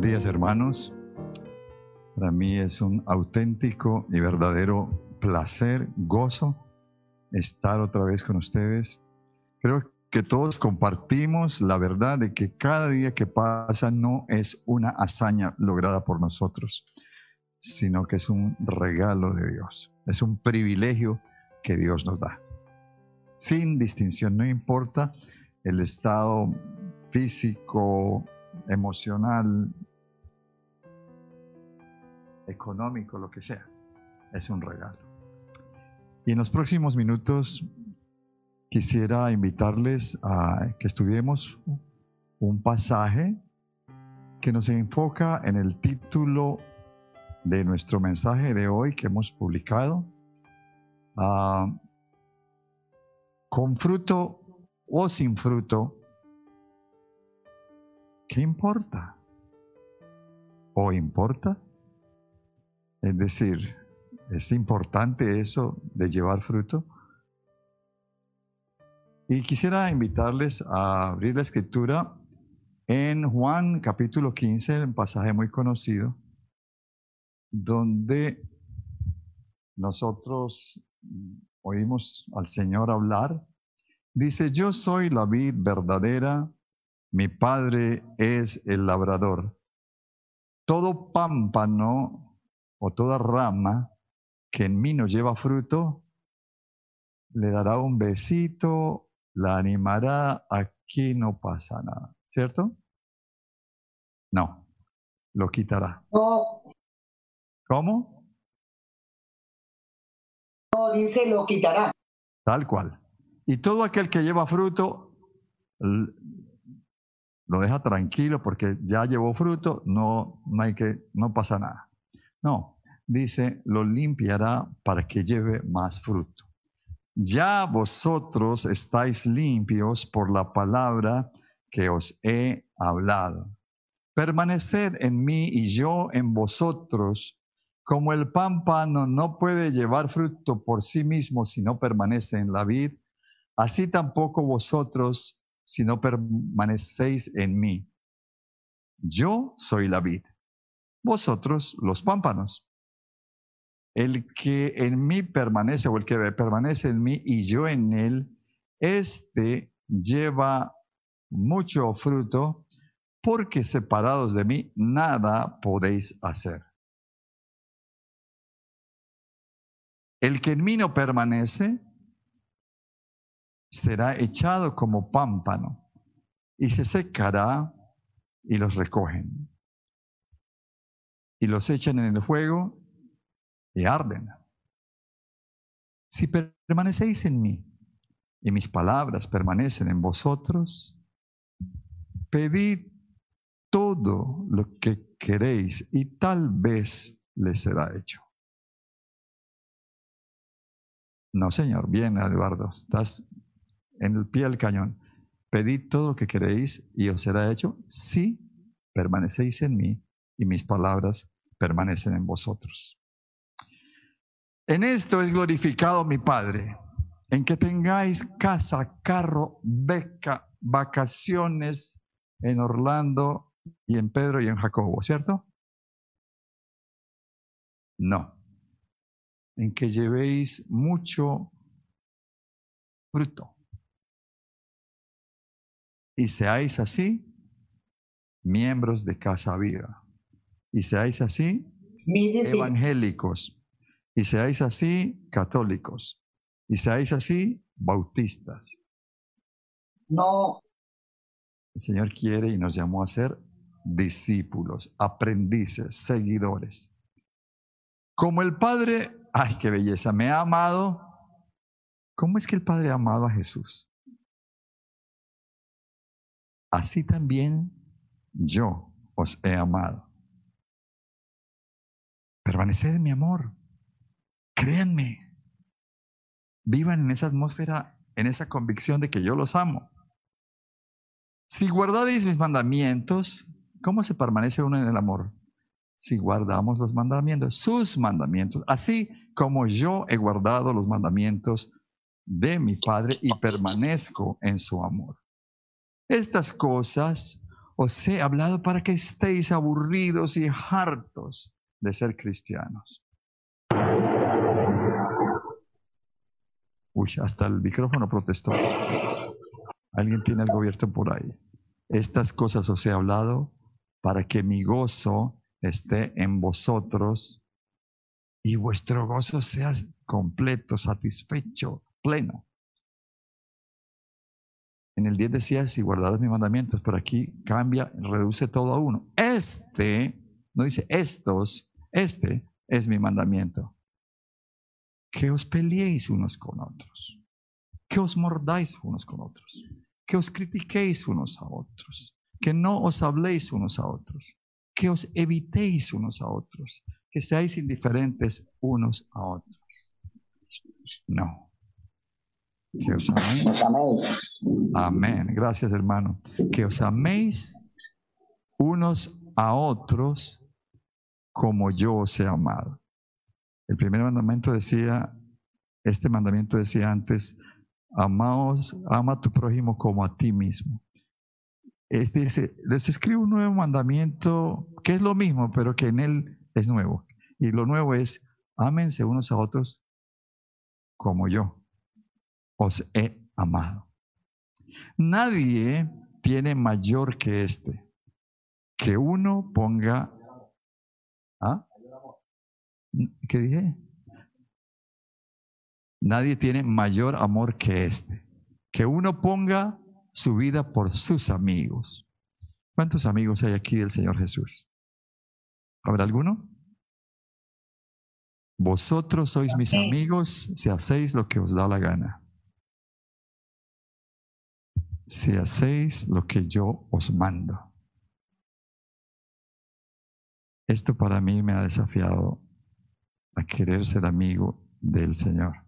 Buenos días hermanos. Para mí es un auténtico y verdadero placer, gozo estar otra vez con ustedes. Creo que todos compartimos la verdad de que cada día que pasa no es una hazaña lograda por nosotros, sino que es un regalo de Dios, es un privilegio que Dios nos da. Sin distinción, no importa el estado físico, emocional, económico, lo que sea. Es un regalo. Y en los próximos minutos quisiera invitarles a que estudiemos un pasaje que nos enfoca en el título de nuestro mensaje de hoy que hemos publicado. Ah, con fruto o sin fruto, ¿qué importa? ¿O importa? Es decir, ¿es importante eso de llevar fruto? Y quisiera invitarles a abrir la escritura en Juan capítulo 15, un pasaje muy conocido, donde nosotros oímos al Señor hablar. Dice, yo soy la vid verdadera, mi Padre es el labrador. Todo pámpano o toda rama que en mí no lleva fruto, le dará un besito, la animará, aquí no pasa nada, ¿cierto? No, lo quitará. No. ¿Cómo? No, dice lo quitará. Tal cual. Y todo aquel que lleva fruto, lo deja tranquilo porque ya llevó fruto, no, no hay que, no pasa nada. No, dice, lo limpiará para que lleve más fruto. Ya vosotros estáis limpios por la palabra que os he hablado. Permaneced en mí y yo en vosotros, como el pámpano no puede llevar fruto por sí mismo si no permanece en la vid, así tampoco vosotros si no permanecéis en mí. Yo soy la vid vosotros los pámpanos. El que en mí permanece o el que permanece en mí y yo en él, este lleva mucho fruto, porque separados de mí nada podéis hacer. El que en mí no permanece será echado como pámpano y se secará y los recogen y los echan en el fuego y arden. Si permanecéis en mí y mis palabras permanecen en vosotros, pedid todo lo que queréis y tal vez les será hecho. No, Señor, bien, Eduardo, estás en el pie del cañón. Pedid todo lo que queréis y os será hecho si permanecéis en mí y mis palabras permanecen en vosotros. En esto es glorificado mi Padre, en que tengáis casa, carro, beca, vacaciones en Orlando y en Pedro y en Jacobo, ¿cierto? No. En que llevéis mucho fruto. Y seáis así miembros de casa viva y seáis así evangélicos, y seáis así católicos, y seáis así bautistas. No. El Señor quiere y nos llamó a ser discípulos, aprendices, seguidores. Como el Padre, ay, qué belleza, me ha amado. ¿Cómo es que el Padre ha amado a Jesús? Así también yo os he amado. Permaneced en mi amor. Créanme. Vivan en esa atmósfera, en esa convicción de que yo los amo. Si guardaréis mis mandamientos, ¿cómo se permanece uno en el amor? Si guardamos los mandamientos, sus mandamientos, así como yo he guardado los mandamientos de mi Padre y permanezco en su amor. Estas cosas os he hablado para que estéis aburridos y hartos de ser cristianos. Uy, hasta el micrófono protestó. Alguien tiene algo abierto por ahí. Estas cosas os he hablado para que mi gozo esté en vosotros y vuestro gozo sea completo, satisfecho, pleno. En el 10 decía, si guardadas mis mandamientos, pero aquí cambia, reduce todo a uno. Este, no dice estos, este es mi mandamiento. Que os peleéis unos con otros, que os mordáis unos con otros, que os critiquéis unos a otros, que no os habléis unos a otros, que os evitéis unos a otros, que seáis indiferentes unos a otros. No. Que os améis. Amén. Gracias, hermano. Que os améis unos a otros como yo os he amado. El primer mandamiento decía, este mandamiento decía antes, amaos, ama a tu prójimo como a ti mismo. Este dice, les escribo un nuevo mandamiento que es lo mismo, pero que en él es nuevo. Y lo nuevo es, ámense unos a otros como yo os he amado. Nadie tiene mayor que este, que uno ponga... ¿Ah? ¿Qué dije? Nadie tiene mayor amor que este, que uno ponga su vida por sus amigos. ¿Cuántos amigos hay aquí del Señor Jesús? ¿Habrá alguno? Vosotros sois mis amigos si hacéis lo que os da la gana si hacéis lo que yo os mando. Esto para mí me ha desafiado a querer ser amigo del Señor.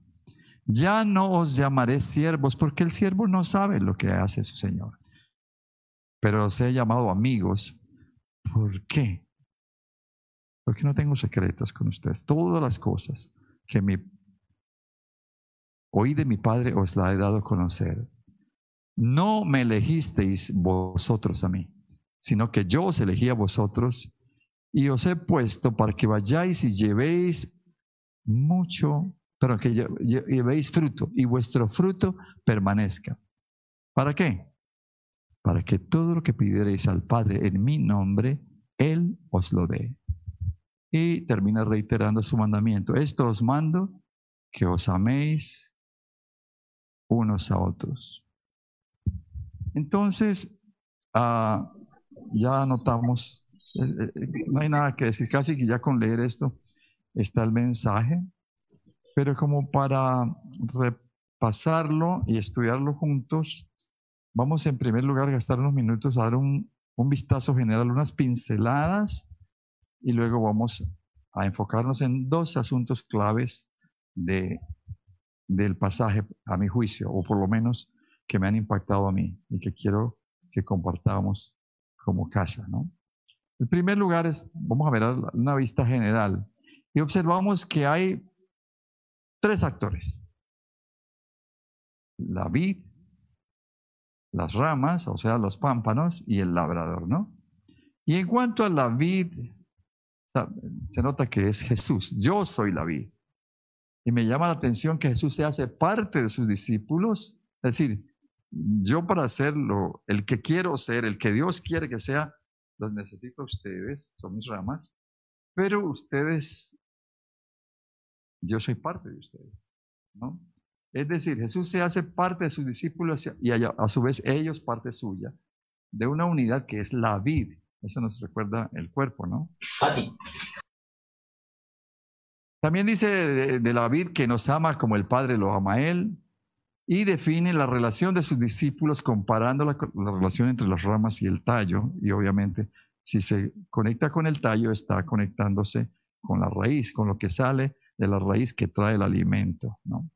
Ya no os llamaré siervos porque el siervo no sabe lo que hace su Señor. Pero os he llamado amigos. ¿Por qué? Porque no tengo secretos con ustedes. Todas las cosas que mi, oí de mi Padre os la he dado a conocer. No me elegisteis vosotros a mí, sino que yo os elegí a vosotros y os he puesto para que vayáis y llevéis mucho, pero que llevéis fruto y vuestro fruto permanezca. ¿Para qué? Para que todo lo que pidierais al Padre en mi nombre, Él os lo dé. Y termina reiterando su mandamiento. Esto os mando, que os améis unos a otros. Entonces, ah, ya notamos, no hay nada que decir, casi que ya con leer esto está el mensaje, pero como para repasarlo y estudiarlo juntos, vamos en primer lugar a gastar unos minutos a dar un, un vistazo general, unas pinceladas, y luego vamos a enfocarnos en dos asuntos claves de, del pasaje, a mi juicio, o por lo menos que me han impactado a mí y que quiero que compartamos como casa, ¿no? El primer lugar es, vamos a ver una vista general y observamos que hay tres actores. La vid, las ramas, o sea, los pámpanos y el labrador, ¿no? Y en cuanto a la vid, se nota que es Jesús. Yo soy la vid. Y me llama la atención que Jesús se hace parte de sus discípulos. Es decir, yo para hacerlo, el que quiero ser, el que Dios quiere que sea, los necesito a ustedes, son mis ramas, pero ustedes, yo soy parte de ustedes, ¿no? Es decir, Jesús se hace parte de sus discípulos y a, su vez ellos parte suya, de una unidad que es la vid. Eso nos recuerda el cuerpo, ¿no? También dice de, de la vid que nos ama como el Padre lo ama a Él y define la relación de sus discípulos comparando la, relación entre las ramas y el tallo. Y obviamente, si se conecta con el tallo, está conectándose con la raíz, con lo que sale de la raíz que trae el alimento. ¿no?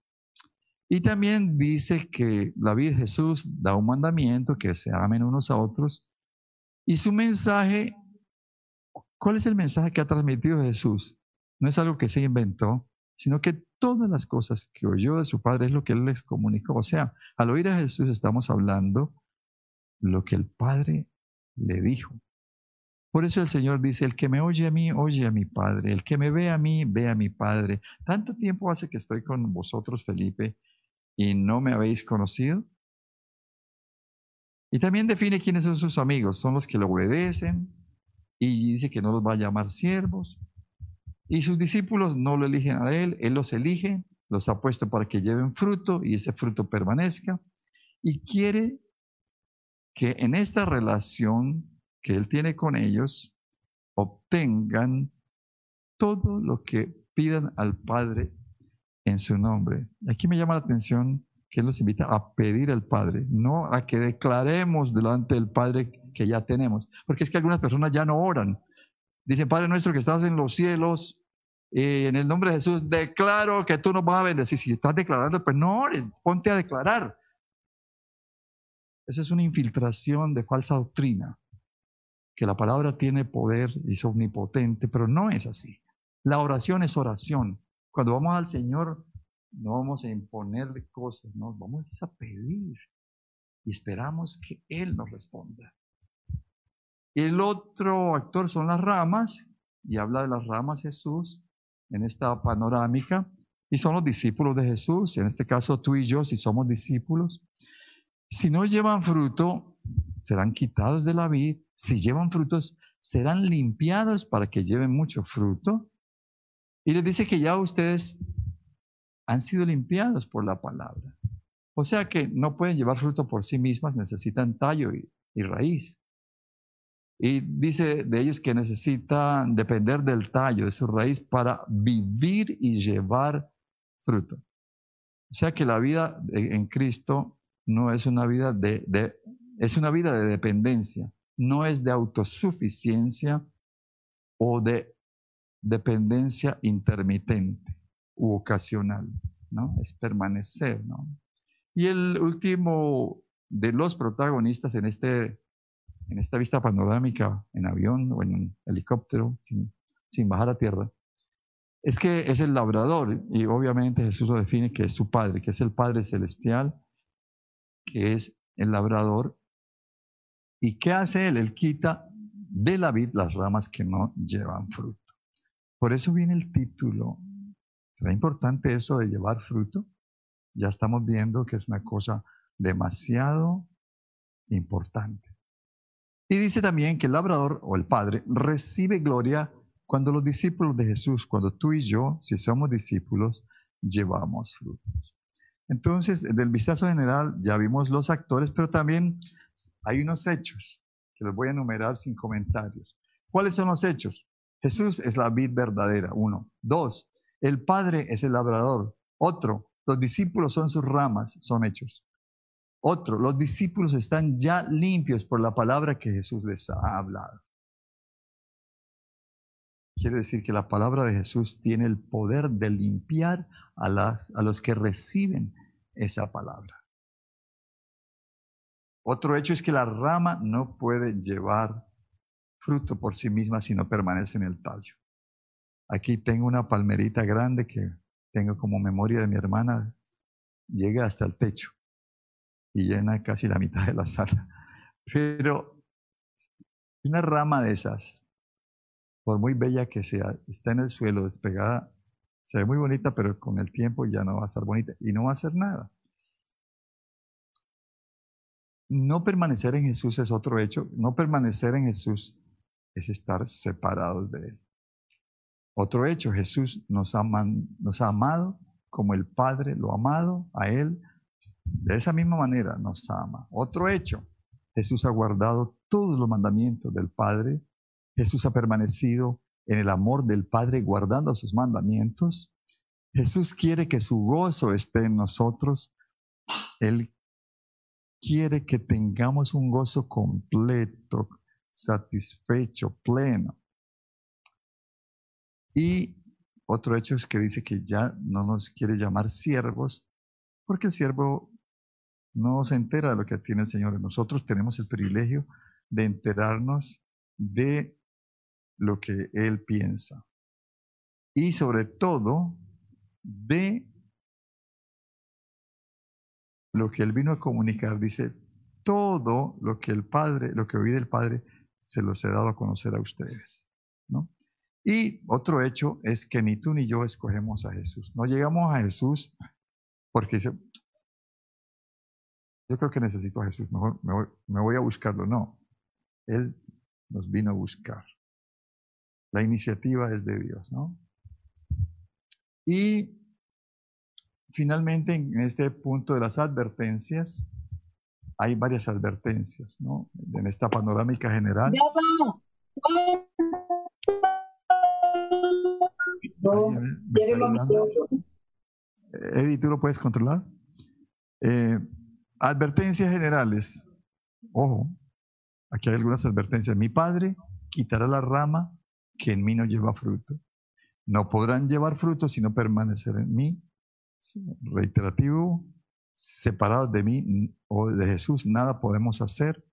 Y también dice que la vida de Jesús da un mandamiento, que se amen unos a otros. Y su mensaje, ¿cuál es el mensaje que ha transmitido Jesús? No es algo que se inventó, sino que todas las cosas que oyó de su Padre es lo que Él les comunicó. O sea, al oír a Jesús estamos hablando lo que el Padre le dijo. Por eso el Señor dice, el que me oye a mí, oye a mi Padre, el que me ve a mí, ve a mi Padre. ¿Tanto tiempo hace que estoy con vosotros, Felipe, y no me habéis conocido? Y también define quiénes son sus amigos. Son los que le obedecen y dice que no los va a llamar siervos. Y sus discípulos no lo eligen a él, él los elige, los ha puesto para que lleven fruto y ese fruto permanezca. Y quiere que en esta relación que él tiene con ellos obtengan todo lo que pidan al Padre en su nombre. Aquí me llama la atención que Él nos invita a pedir al Padre, no a que declaremos delante del Padre que ya tenemos. Porque es que algunas personas ya no oran. Dicen, Padre nuestro que estás en los cielos, eh, en el nombre de Jesús, declaro que tú nos vas a bendecir. Si estás declarando, pues no ponte a declarar. Esa es una infiltración de falsa doctrina, que la palabra tiene poder y es omnipotente, pero no es así. La oración es oración. Cuando vamos al Señor, no vamos a imponerle cosas, no, vamos a pedir y esperamos que Él nos responda. El otro actor son las ramas, y habla de las ramas Jesús en esta panorámica, y son los discípulos de Jesús, en este caso tú y yo, si somos discípulos. Si no llevan fruto, serán quitados de la vid, si llevan frutos, serán limpiados para que lleven mucho fruto. Y les dice que ya ustedes han sido limpiados por la palabra. O sea que no pueden llevar fruto por sí mismas, necesitan tallo y, raíz. Y dice de ellos que necesitan depender del tallo, de su raíz, para vivir y llevar fruto. O sea que la vida en Cristo no es una vida de, de, es una vida de dependencia, no es de autosuficiencia o de dependencia intermitente u ocasional, ¿no? Es permanecer, ¿no? Y el último de los protagonistas en, este, en esta vista panorámica, en avión o en helicóptero, sin, sin bajar a tierra, es que es el labrador, y obviamente Jesús lo define que es su Padre, que es el Padre Celestial, que es el labrador. ¿Y qué hace él? Él quita de la vid las ramas que no llevan fruto. Por eso viene el título ¿Será importante eso de llevar fruto? Ya estamos viendo que es una cosa demasiado importante. Y dice también que el labrador o el padre recibe gloria cuando los discípulos de Jesús, cuando tú y yo, si somos discípulos, llevamos frutos. Entonces, del vistazo general ya vimos los actores, pero también hay unos hechos que los voy a enumerar sin comentarios. ¿Cuáles son los hechos? Jesús es la vid verdadera, uno. Dos, el Padre es el labrador. Otro, los discípulos son sus ramas, son hechos. Otro, los discípulos están ya limpios por la palabra que Jesús les ha hablado. Quiere decir que la palabra de Jesús tiene el poder de limpiar a, las, a los que reciben esa palabra. Otro hecho es que la rama no puede llevar fruto por sí misma si no permanece en el tallo. Aquí tengo una palmerita grande que tengo como memoria de mi hermana, llega hasta el techo y llena casi la mitad de la sala. Pero una rama de esas, por muy bella que sea, está en el suelo despegada, se ve muy bonita, pero con el tiempo ya no va a estar bonita y no va a hacer nada. No permanecer en Jesús es otro hecho. No permanecer en Jesús es estar separados de Él. Otro hecho, Jesús nos ha, nos ha amado como el Padre lo ha amado a Él. De esa misma manera nos ama. Otro hecho, Jesús ha guardado todos los mandamientos del Padre. Jesús ha permanecido en el amor del Padre guardando sus mandamientos. Jesús quiere que su gozo esté en nosotros. Él quiere que tengamos un gozo completo, satisfecho, pleno. Y otro hecho es que dice que ya no nos quiere llamar siervos, porque el siervo no se entera de lo que tiene el Señor. Nosotros tenemos el privilegio de enterarnos de lo que Él piensa. Y sobre todo, de lo que Él vino a comunicar. Dice, todo lo que el Padre, lo que oí del Padre, se los he dado a conocer a ustedes. ¿no? Y otro hecho es que ni tú ni yo escogemos a Jesús. No llegamos a Jesús porque dice, yo creo que necesito a Jesús, mejor me voy, me voy a buscarlo. No, Él nos vino a buscar. La iniciativa es de Dios, ¿no? Y finalmente, en este punto de las advertencias, hay varias advertencias, ¿no? En esta panorámica general. Eddie, ¿tú lo puedes controlar? Eh, advertencias generales. Ojo, aquí hay algunas advertencias. Mi padre quitará la rama que en mí no lleva fruto. No podrán llevar fruto si no permanecer en mí. Reiterativo, separados de mí o de Jesús, nada podemos hacer.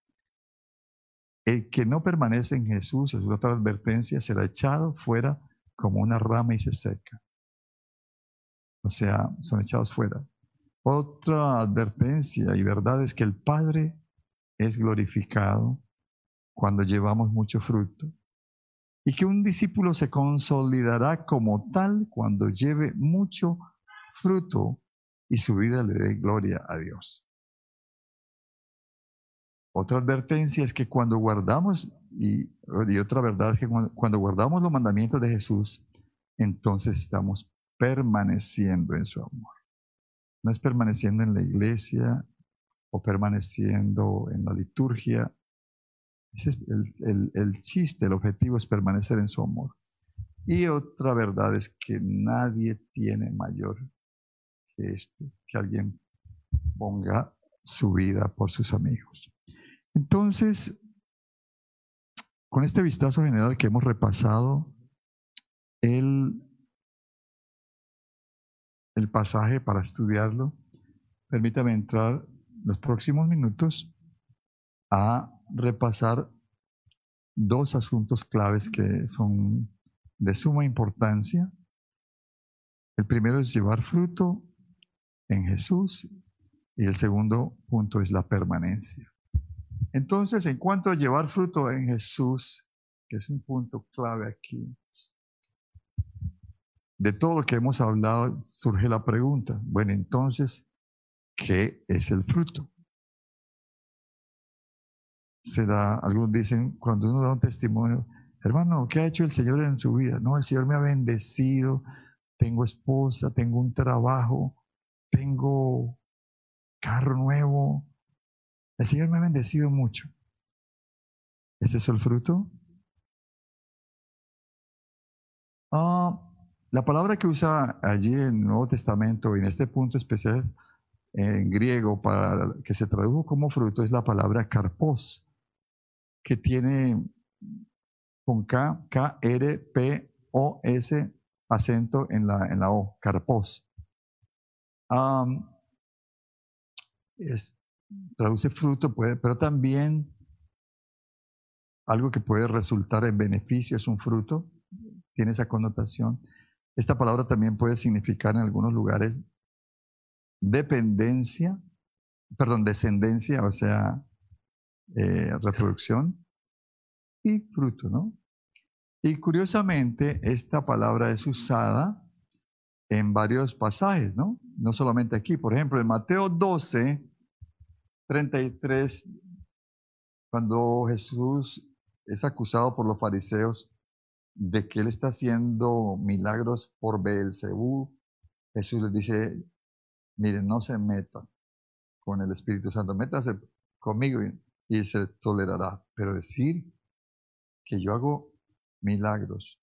El que no permanece en Jesús, es otra advertencia, será echado fuera como una rama y se seca. O sea, son echados fuera. Otra advertencia y verdad es que el Padre es glorificado cuando llevamos mucho fruto y que un discípulo se consolidará como tal cuando lleve mucho fruto y su vida le dé gloria a Dios. Otra advertencia es que cuando guardamos, y, otra verdad es que cuando, guardamos los mandamientos de Jesús, entonces estamos permaneciendo en su amor. No es permaneciendo en la iglesia o permaneciendo en la liturgia. Ese es el, chiste, el objetivo es permanecer en su amor. Y otra verdad es que nadie tiene mayor que este, que alguien ponga su vida por sus amigos. Entonces, con este vistazo general que hemos repasado, el, el pasaje para estudiarlo, permítame entrar los próximos minutos a repasar dos asuntos claves que son de suma importancia. El primero es llevar fruto en Jesús y el segundo punto es la permanencia. Entonces, en cuanto a llevar fruto en Jesús, que es un punto clave aquí, de todo lo que hemos hablado surge la pregunta, bueno, entonces, ¿qué es el fruto? Será, algunos dicen, cuando uno da un testimonio, hermano, ¿qué ha hecho el Señor en su vida? No, el Señor me ha bendecido, tengo esposa, tengo un trabajo, tengo carro nuevo. El Señor me ha bendecido mucho. ¿Es eso el fruto? Ah, la palabra que usa allí en el Nuevo Testamento, en este punto especial en griego, para que se tradujo como fruto, es la palabra carpos, que tiene con K, K, R, P, O, S, acento en la, en la O, carpos traduce fruto, puede, pero también algo que puede resultar en beneficio es un fruto, tiene esa connotación. Esta palabra también puede significar en algunos lugares dependencia, perdón, descendencia, o sea, eh, reproducción y fruto, ¿no? Y curiosamente, esta palabra es usada en varios pasajes, ¿no? No solamente aquí. Por ejemplo, en Mateo 12, 33, cuando Jesús es acusado por los fariseos de que él está haciendo milagros por Beelzebú, Jesús les dice, miren, no se metan con el Espíritu Santo, métase conmigo y, y se tolerará. Pero decir que yo hago milagros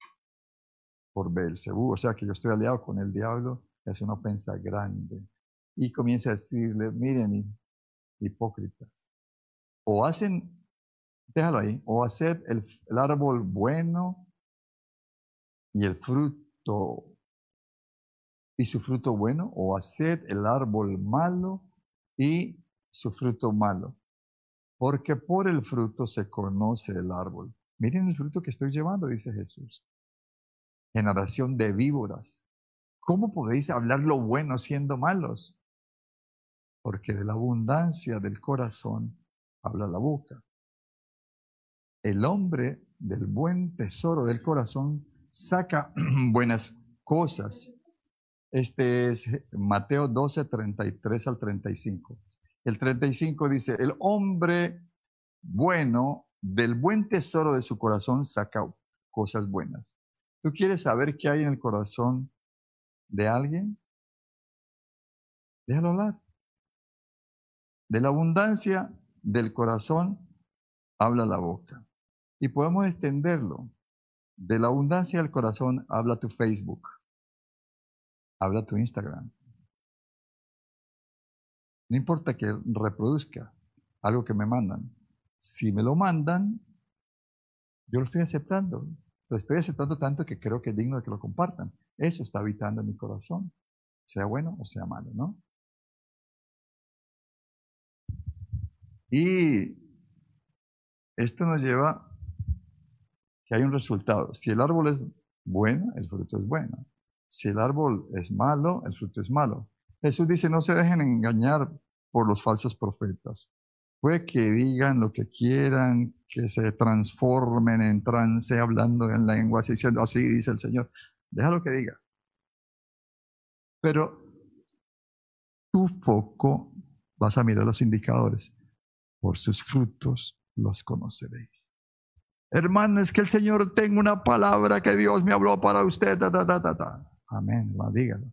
por Belcebú, o sea que yo estoy aliado con el diablo, es una ofensa grande. Y comienza a decirle, miren, hipócritas, o hacen, déjalo ahí, o hacer el, el árbol bueno y el fruto, y su fruto bueno, o hacer el árbol malo y su fruto malo. Porque por el fruto se conoce el árbol. Miren el fruto que estoy llevando, dice Jesús generación de víboras. ¿Cómo podéis hablar lo bueno siendo malos? Porque de la abundancia del corazón habla la boca. El hombre del buen tesoro del corazón saca buenas cosas. Este es Mateo 12, 33 al 35. El 35 dice, el hombre bueno del buen tesoro de su corazón saca cosas buenas. ¿Tú quieres saber qué hay en el corazón de alguien? Déjalo hablar. De la abundancia del corazón habla la boca. Y podemos extenderlo. De la abundancia del corazón habla tu Facebook, habla tu Instagram. No importa que reproduzca algo que me mandan. Si me lo mandan, yo lo estoy aceptando. Lo estoy aceptando tanto que creo que es digno de que lo compartan. Eso está habitando en mi corazón, sea bueno o sea malo, ¿no? Y esto nos lleva que hay un resultado. Si el árbol es bueno, el fruto es bueno. Si el árbol es malo, el fruto es malo. Jesús dice, no se dejen engañar por los falsos profetas. Puede que digan lo que quieran, que se transformen en trance hablando en lenguas diciendo así dice el Señor. Déjalo que diga. Pero tu foco vas a mirar los indicadores. Por sus frutos los conoceréis. Hermano, es que el Señor tenga una palabra que Dios me habló para usted. Amén, dígalo.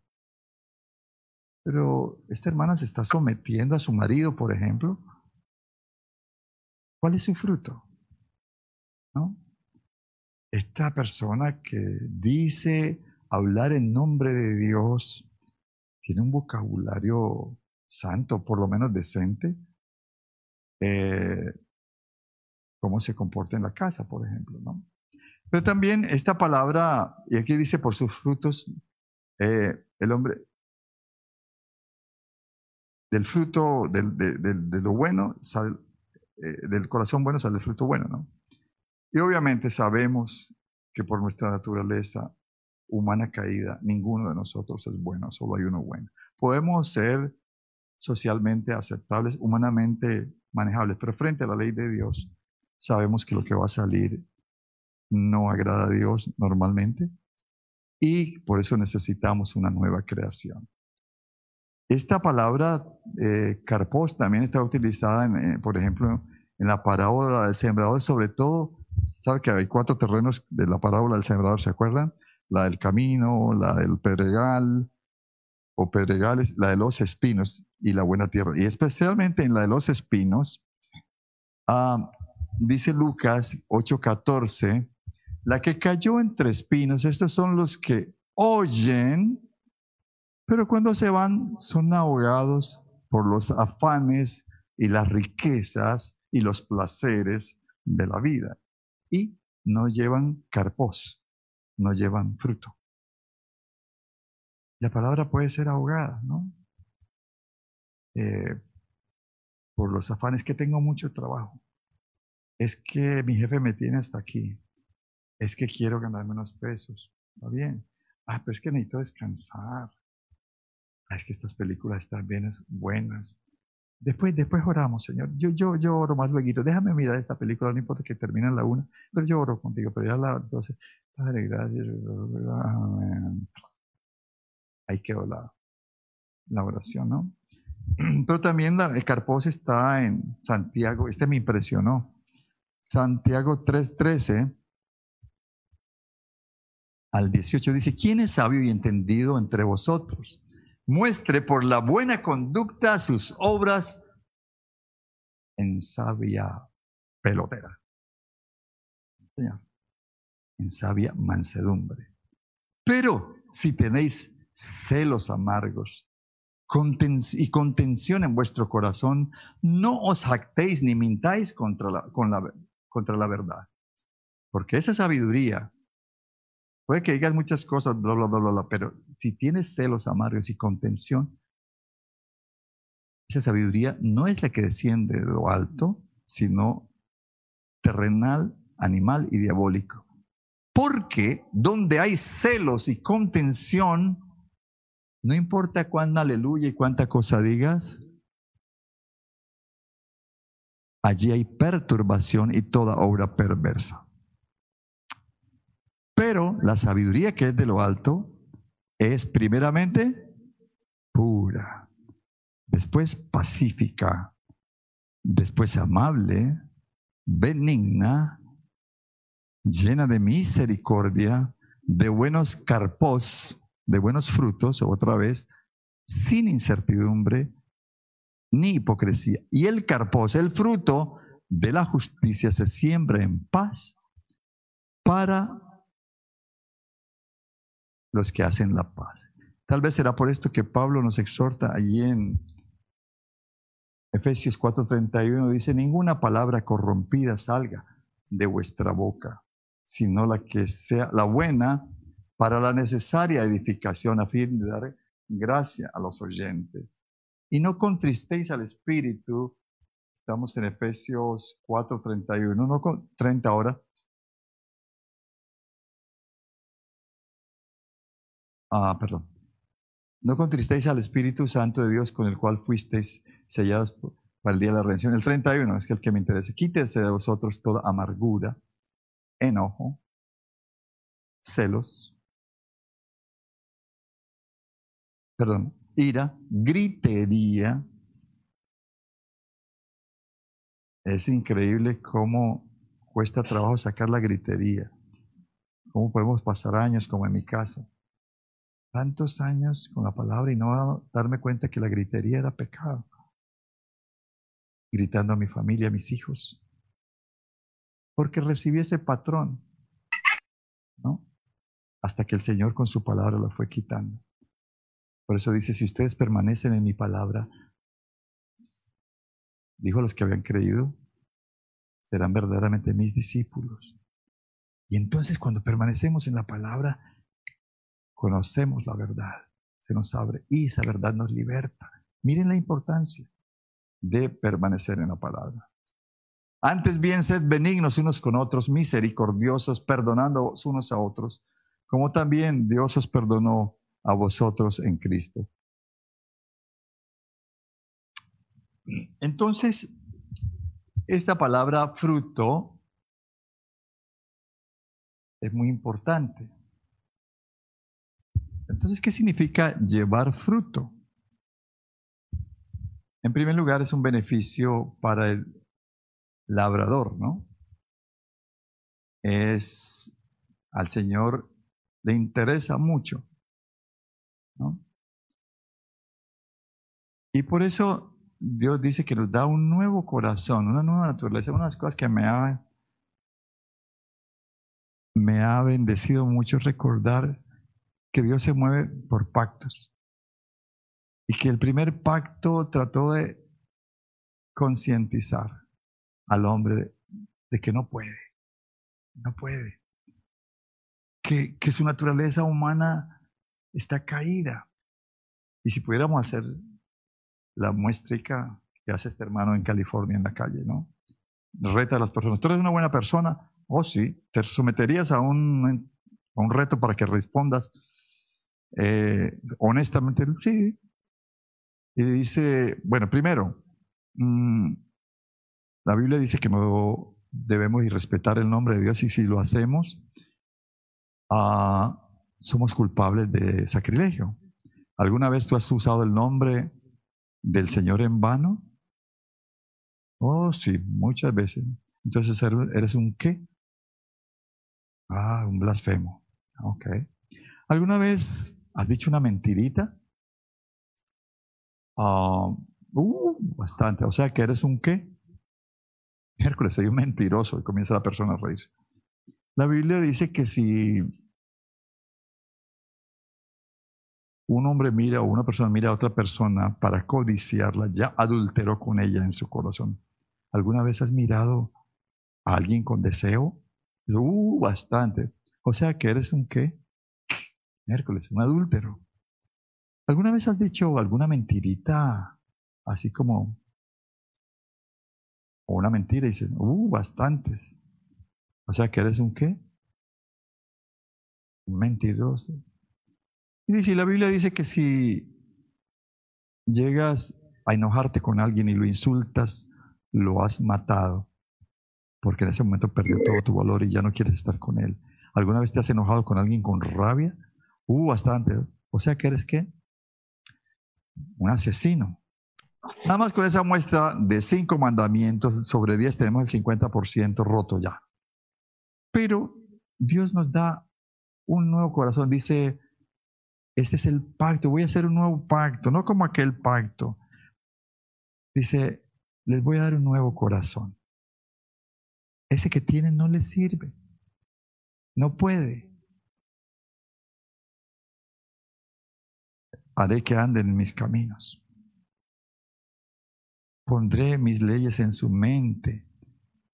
Pero esta hermana se está sometiendo a su marido, por ejemplo. ¿Cuál es su fruto? ¿No? Esta persona que dice hablar en nombre de Dios tiene un vocabulario santo, por lo menos decente. Eh, cómo se comporta en la casa, por ejemplo. ¿no? Pero también esta palabra, y aquí dice por sus frutos, eh, el hombre, del fruto, de, lo bueno, eh, del corazón bueno sale el fruto bueno, ¿no? Y obviamente sabemos que por nuestra naturaleza humana caída, ninguno de nosotros es bueno, solo hay uno bueno. Podemos ser socialmente aceptables, humanamente manejables, pero frente a la ley de Dios, sabemos que lo que va a salir no agrada a Dios normalmente y por eso necesitamos una nueva creación. Esta palabra eh, carpos también está utilizada, eh, por ejemplo, en la parábola del sembrador, sobre todo, sabe que hay cuatro terrenos de la parábola del sembrador, ¿se acuerdan? La del camino, la del pedregal, o pedregales, la de los espinos y la buena tierra. Y especialmente en la de los espinos, ah, dice Lucas 8:14, la que cayó entre espinos, estos son los que oyen, pero cuando se van son ahogados por los afanes y las riquezas y los placeres de la vida y no llevan carpos, no llevan fruto. La palabra puede ser ahogada, ¿no? Eh, por los afanes que tengo mucho trabajo es que mi jefe me tiene hasta aquí, es que quiero ganar menos pesos, está bien. Ah, pero es que necesito descansar. Ah, es que estas películas están bien buenas. Después, después oramos, Señor. Yo, yo, yo oro más luego. Déjame mirar esta película, no importa que termine en la una, pero yo oro contigo. Pero ya la 12, Padre, gracias. Ahí quedó la, la oración, ¿no? Pero también la, el Carpos está en Santiago. Este me impresionó. Santiago 3:13 al 18 dice, ¿quién es sabio y entendido entre vosotros? Muestre por la buena conducta sus obras en sabia pelotera. En sabia mansedumbre. Pero si tenéis celos amargos y contención en vuestro corazón, no os jactéis ni mintáis contra la, con la, contra la verdad. Porque esa sabiduría, puede que digas muchas cosas, bla, bla, bla, bla, pero si tienes celos amargos y contención, esa sabiduría no es la que desciende de lo alto, sino terrenal, animal y diabólico. Porque donde hay celos y contención, no importa cuán, aleluya y cuánta cosa digas, allí hay perturbación y toda obra perversa. Pero la sabiduría que es de lo alto es primeramente pura, después pacífica, después amable, benigna, llena de misericordia, de buenos carpos, de buenos frutos, otra vez, sin incertidumbre ni hipocresía. Y el carpos, el fruto de la justicia, se siembra en paz para los que hacen la paz. Tal vez será por esto que Pablo nos exhorta allí en Efesios 4:31, dice, ninguna palabra corrompida salga de vuestra boca, sino la que sea la buena para la necesaria edificación a fin de dar gracia a los oyentes. Y no contristéis al Espíritu. Estamos en Efesios 4:31, no con 30 ahora. Ah, perdón. No contristéis al Espíritu Santo de Dios con el cual fuisteis sellados para el día de la redención. El 31 es el que me interesa. Quítese de vosotros toda amargura, enojo, celos, perdón, ira, gritería. Es increíble cómo cuesta trabajo sacar la gritería. Cómo podemos pasar años, como en mi caso. Tantos años con la palabra y no darme cuenta que la gritería era pecado gritando a mi familia, a mis hijos, porque recibí ese patrón, ¿no? Hasta que el Señor con su palabra lo fue quitando. Por eso dice, si ustedes permanecen en mi palabra, dijo a los que habían creído, serán verdaderamente mis discípulos. Y entonces cuando permanecemos en la palabra, conocemos la verdad, se nos abre y esa verdad nos liberta. Miren la importancia de permanecer en la palabra. Antes bien, sed benignos unos con otros, misericordiosos, perdonando unos a otros, como también Dios os perdonó a vosotros en Cristo. Entonces, esta palabra fruto es muy importante. Entonces, ¿qué significa llevar fruto? En primer lugar, es un beneficio para el labrador, ¿no? Es al Señor le interesa mucho, Y por eso Dios dice que nos da un nuevo corazón, una nueva naturaleza. Una de las cosas que me ha, me ha bendecido mucho recordar que Dios se mueve por pactos. Y que el primer pacto trató de concientizar al hombre de, que no puede, no puede, que, que su naturaleza humana está caída. Y si pudiéramos hacer la muestrica que hace este hermano en California en la calle, ¿no? Reta a las personas. ¿Tú eres una buena persona? Oh, sí. ¿Te someterías a un, a un reto para que respondas eh, honestamente? Sí. Y dice, bueno, primero, mm, la Biblia dice que no debemos irrespetar el nombre de Dios y si lo hacemos, ah, somos culpables de sacrilegio. ¿Alguna vez tú has usado el nombre del Señor en vano? Oh, sí, muchas veces. Entonces, ¿eres un qué? Ah, un blasfemo. Ok. ¿Alguna vez has dicho una mentirita? Uh, bastante. O sea que eres un qué? Hércules, soy un mentiroso. Y comienza la persona a reírse. La Biblia dice que si un hombre mira o una persona mira a otra persona para codiciarla, ya adulteró con ella en su corazón. ¿Alguna vez has mirado a alguien con deseo? Uh, bastante. O sea que eres un qué? Hércules, un adúltero. ¿Alguna vez has dicho alguna mentirita así como, o una mentira y dices, uh, bastantes? O sea, que eres un qué? Un mentiroso. Y si la Biblia dice que si llegas a enojarte con alguien y lo insultas lo has matado, porque en ese momento perdió todo tu valor y ya no quieres estar con él. ¿Alguna vez te has enojado con alguien con rabia? Uh, bastante. O sea que eres qué? Un asesino. Nada más con esa muestra de cinco mandamientos sobre diez tenemos el 50% roto ya. Pero Dios nos da un nuevo corazón. Dice, este es el pacto, voy a hacer un nuevo pacto, no como aquel pacto. Dice, les voy a dar un nuevo corazón. Ese que tienen no les sirve. No puede. Haré que anden en mis caminos. Pondré mis leyes en su mente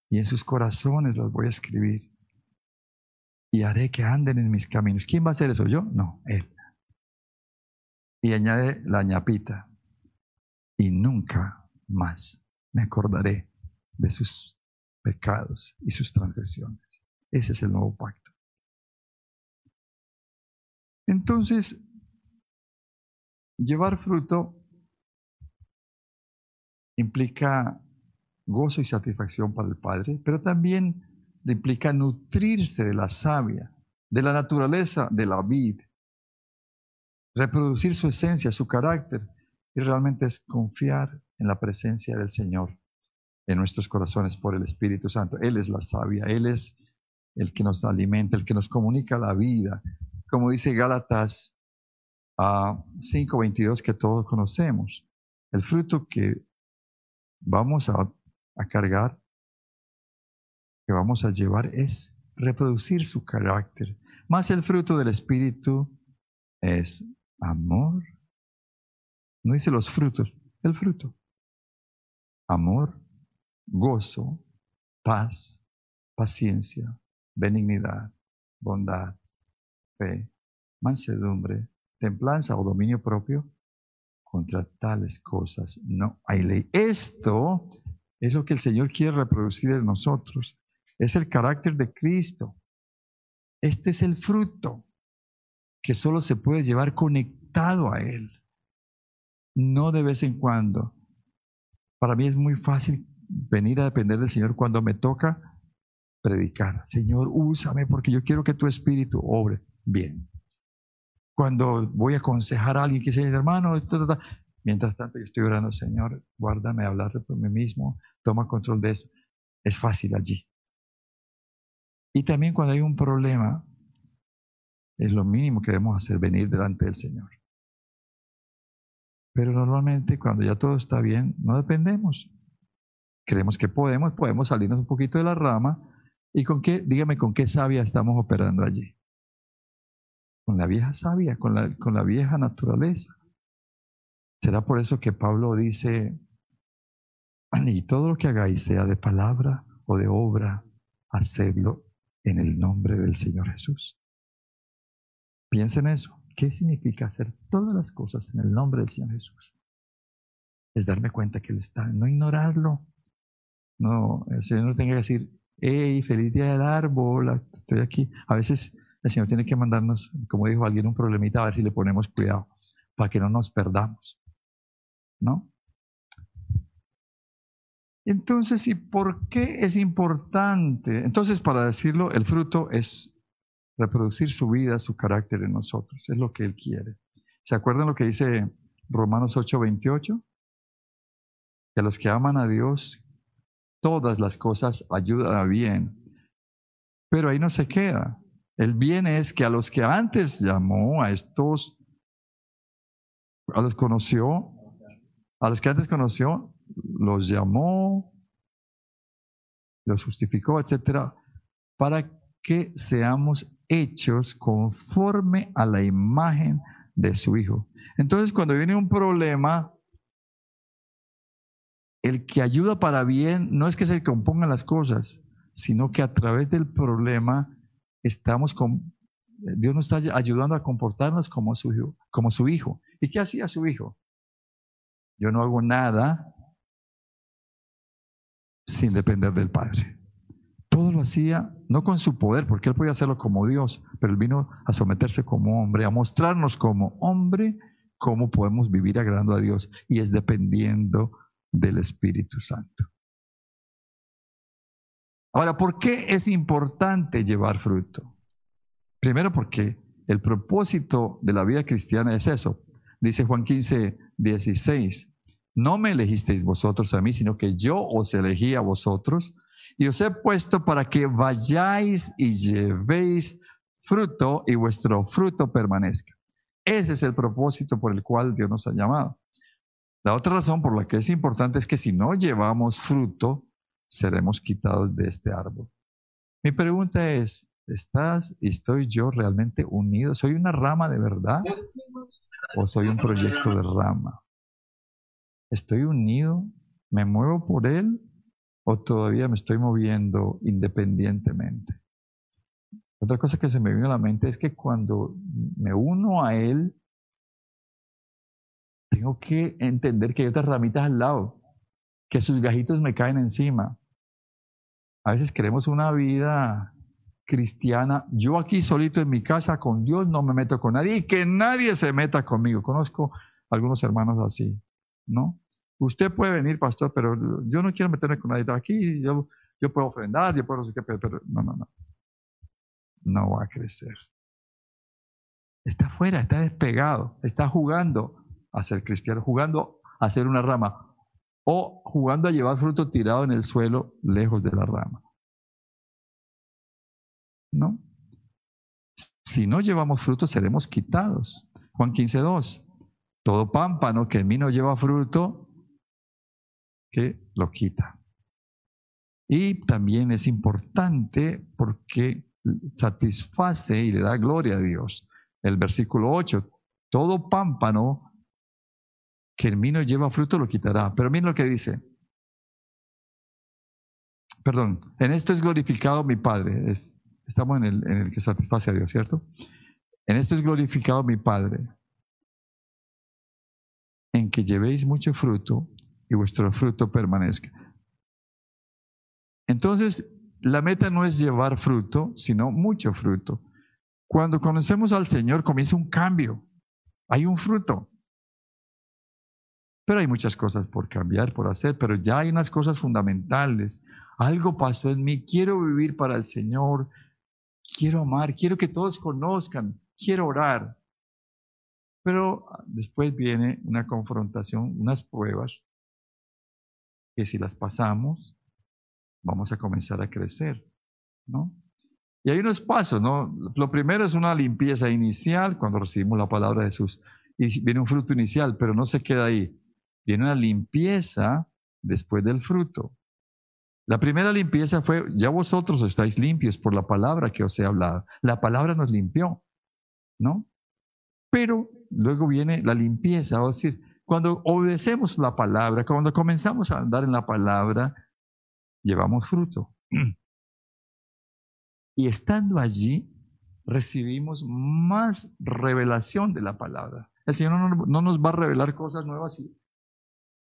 y en sus corazones las voy a escribir. Y haré que anden en mis caminos. ¿Quién va a hacer eso? ¿Yo? No, Él. Y añade la ñapita. Y nunca más me acordaré de sus pecados y sus transgresiones. Ese es el nuevo pacto. Entonces, llevar fruto implica gozo y satisfacción para el Padre, pero también implica nutrirse de la savia, de la naturaleza de la vid, reproducir su esencia, su carácter, y realmente es confiar en la presencia del Señor en nuestros corazones por el Espíritu Santo. Él es la savia, Él es el que nos alimenta, el que nos comunica la vida. Como dice Gálatas a 5:22 que todos conocemos, el fruto que vamos a, a cargar, que vamos a llevar, es reproducir su carácter. Más el fruto del Espíritu es amor. No dice los frutos, el fruto. Amor, gozo, paz, paciencia, benignidad, bondad, fe, mansedumbre, templanza o dominio propio. Contra tales cosas no hay ley. Esto es lo que el Señor quiere reproducir en nosotros. Es el carácter de Cristo. Este es el fruto que solo se puede llevar conectado a Él. No de vez en cuando. Para mí es muy fácil venir a depender del Señor cuando me toca predicar. Señor, úsame porque yo quiero que tu espíritu obre bien. Cuando voy a aconsejar a alguien que dice, hermano, mientras tanto yo estoy orando, Señor, guárdame, hablar por mí mismo, toma control de eso. Es fácil allí. Y también cuando hay un problema, es lo mínimo que debemos hacer, venir delante del Señor. Pero normalmente cuando ya todo está bien, no dependemos. Creemos que podemos, podemos salirnos un poquito de la rama. ¿Y con qué, dígame, con qué sabia estamos operando allí? Con la vieja sabia, con la, con la vieja naturaleza. Será por eso que Pablo dice, y todo lo que hagáis, sea de palabra o de obra, hacedlo en el nombre del Señor Jesús. Piensen en eso. ¿Qué significa hacer todas las cosas en el nombre del Señor Jesús? Es darme cuenta que Él está, no ignorarlo. No, el Señor no tenga que decir, hey, feliz día del árbol, estoy aquí. A veces el Señor tiene que mandarnos, como dijo alguien, un problemita a ver si le ponemos cuidado para que no nos perdamos. ¿No? Entonces, ¿y por qué es importante? Entonces, para decirlo, el fruto es reproducir su vida, su carácter en nosotros. Es lo que Él quiere. ¿Se acuerdan lo que dice Romanos 8:28? Que a los que aman a Dios, todas las cosas ayudan a bien. Pero ahí no se queda. El bien es que a los que antes llamó, a estos, a los conoció, a los que antes conoció, los llamó, los justificó, etcétera, para que seamos hechos conforme a la imagen de su Hijo. Entonces, cuando viene un problema, el que ayuda para bien no es que se compongan las cosas, sino que a través del problema estamos con, Dios nos está ayudando a comportarnos como su como su hijo. ¿Y qué hacía su hijo? Yo no hago nada sin depender del Padre. Todo lo hacía no con su poder, porque él podía hacerlo como Dios, pero él vino a someterse como hombre, a mostrarnos como hombre cómo podemos vivir agradando a Dios y es dependiendo del Espíritu Santo. Ahora, ¿por qué es importante llevar fruto? Primero porque el propósito de la vida cristiana es eso. Dice Juan 15, 16, no me elegisteis vosotros a mí, sino que yo os elegí a vosotros y os he puesto para que vayáis y llevéis fruto y vuestro fruto permanezca. Ese es el propósito por el cual Dios nos ha llamado. La otra razón por la que es importante es que si no llevamos fruto, seremos quitados de este árbol. Mi pregunta es, ¿estás y estoy yo realmente unido? ¿Soy una rama de verdad o soy un proyecto de rama? ¿Estoy unido? ¿Me muevo por él o todavía me estoy moviendo independientemente? Otra cosa que se me viene a la mente es que cuando me uno a él, tengo que entender que hay otras ramitas al lado, que sus gajitos me caen encima. A veces queremos una vida cristiana. Yo aquí solito en mi casa con Dios no me meto con nadie y que nadie se meta conmigo. Conozco algunos hermanos así, ¿no? Usted puede venir, pastor, pero yo no quiero meterme con nadie. Aquí yo, puedo ofrendar, yo puedo no sé qué, pero no, no, no no va a crecer. Está fuera, está despegado, está jugando a ser cristiano, jugando a ser una rama o jugando a llevar fruto tirado en el suelo lejos de la rama. ¿No? Si no llevamos fruto, seremos quitados. Juan 15, 2. Todo pámpano que en mí no lleva fruto, que lo quita. Y también es importante porque satisface y le da gloria a Dios. El versículo 8, todo pámpano que en mí no lleva fruto lo quitará. Pero miren lo que dice. Perdón, en esto es glorificado mi Padre. estamos en el, en el que satisface a Dios, ¿cierto? En esto es glorificado mi Padre. En que llevéis mucho fruto y vuestro fruto permanezca. Entonces, la meta no es llevar fruto, sino mucho fruto. Cuando conocemos al Señor comienza un cambio. Hay un fruto. Pero hay muchas cosas por cambiar, por hacer, pero ya hay unas cosas fundamentales. Algo pasó en mí. Quiero vivir para el Señor. Quiero amar. Quiero que todos conozcan. Quiero orar. Pero después viene una confrontación, unas pruebas que si las pasamos, vamos a comenzar a crecer, ¿no? Y hay unos pasos, ¿no? Lo primero es una limpieza inicial cuando recibimos la palabra de Jesús. Y viene un fruto inicial, pero no se queda ahí. Viene una limpieza después del fruto. La primera limpieza fue, ya vosotros estáis limpios por la palabra que os he hablado. La palabra nos limpió, ¿no? Pero luego viene la limpieza, es decir, cuando obedecemos la palabra, cuando comenzamos a andar en la palabra, llevamos fruto. Y estando allí, recibimos más revelación de la palabra. El Señor no, nos va a revelar cosas nuevas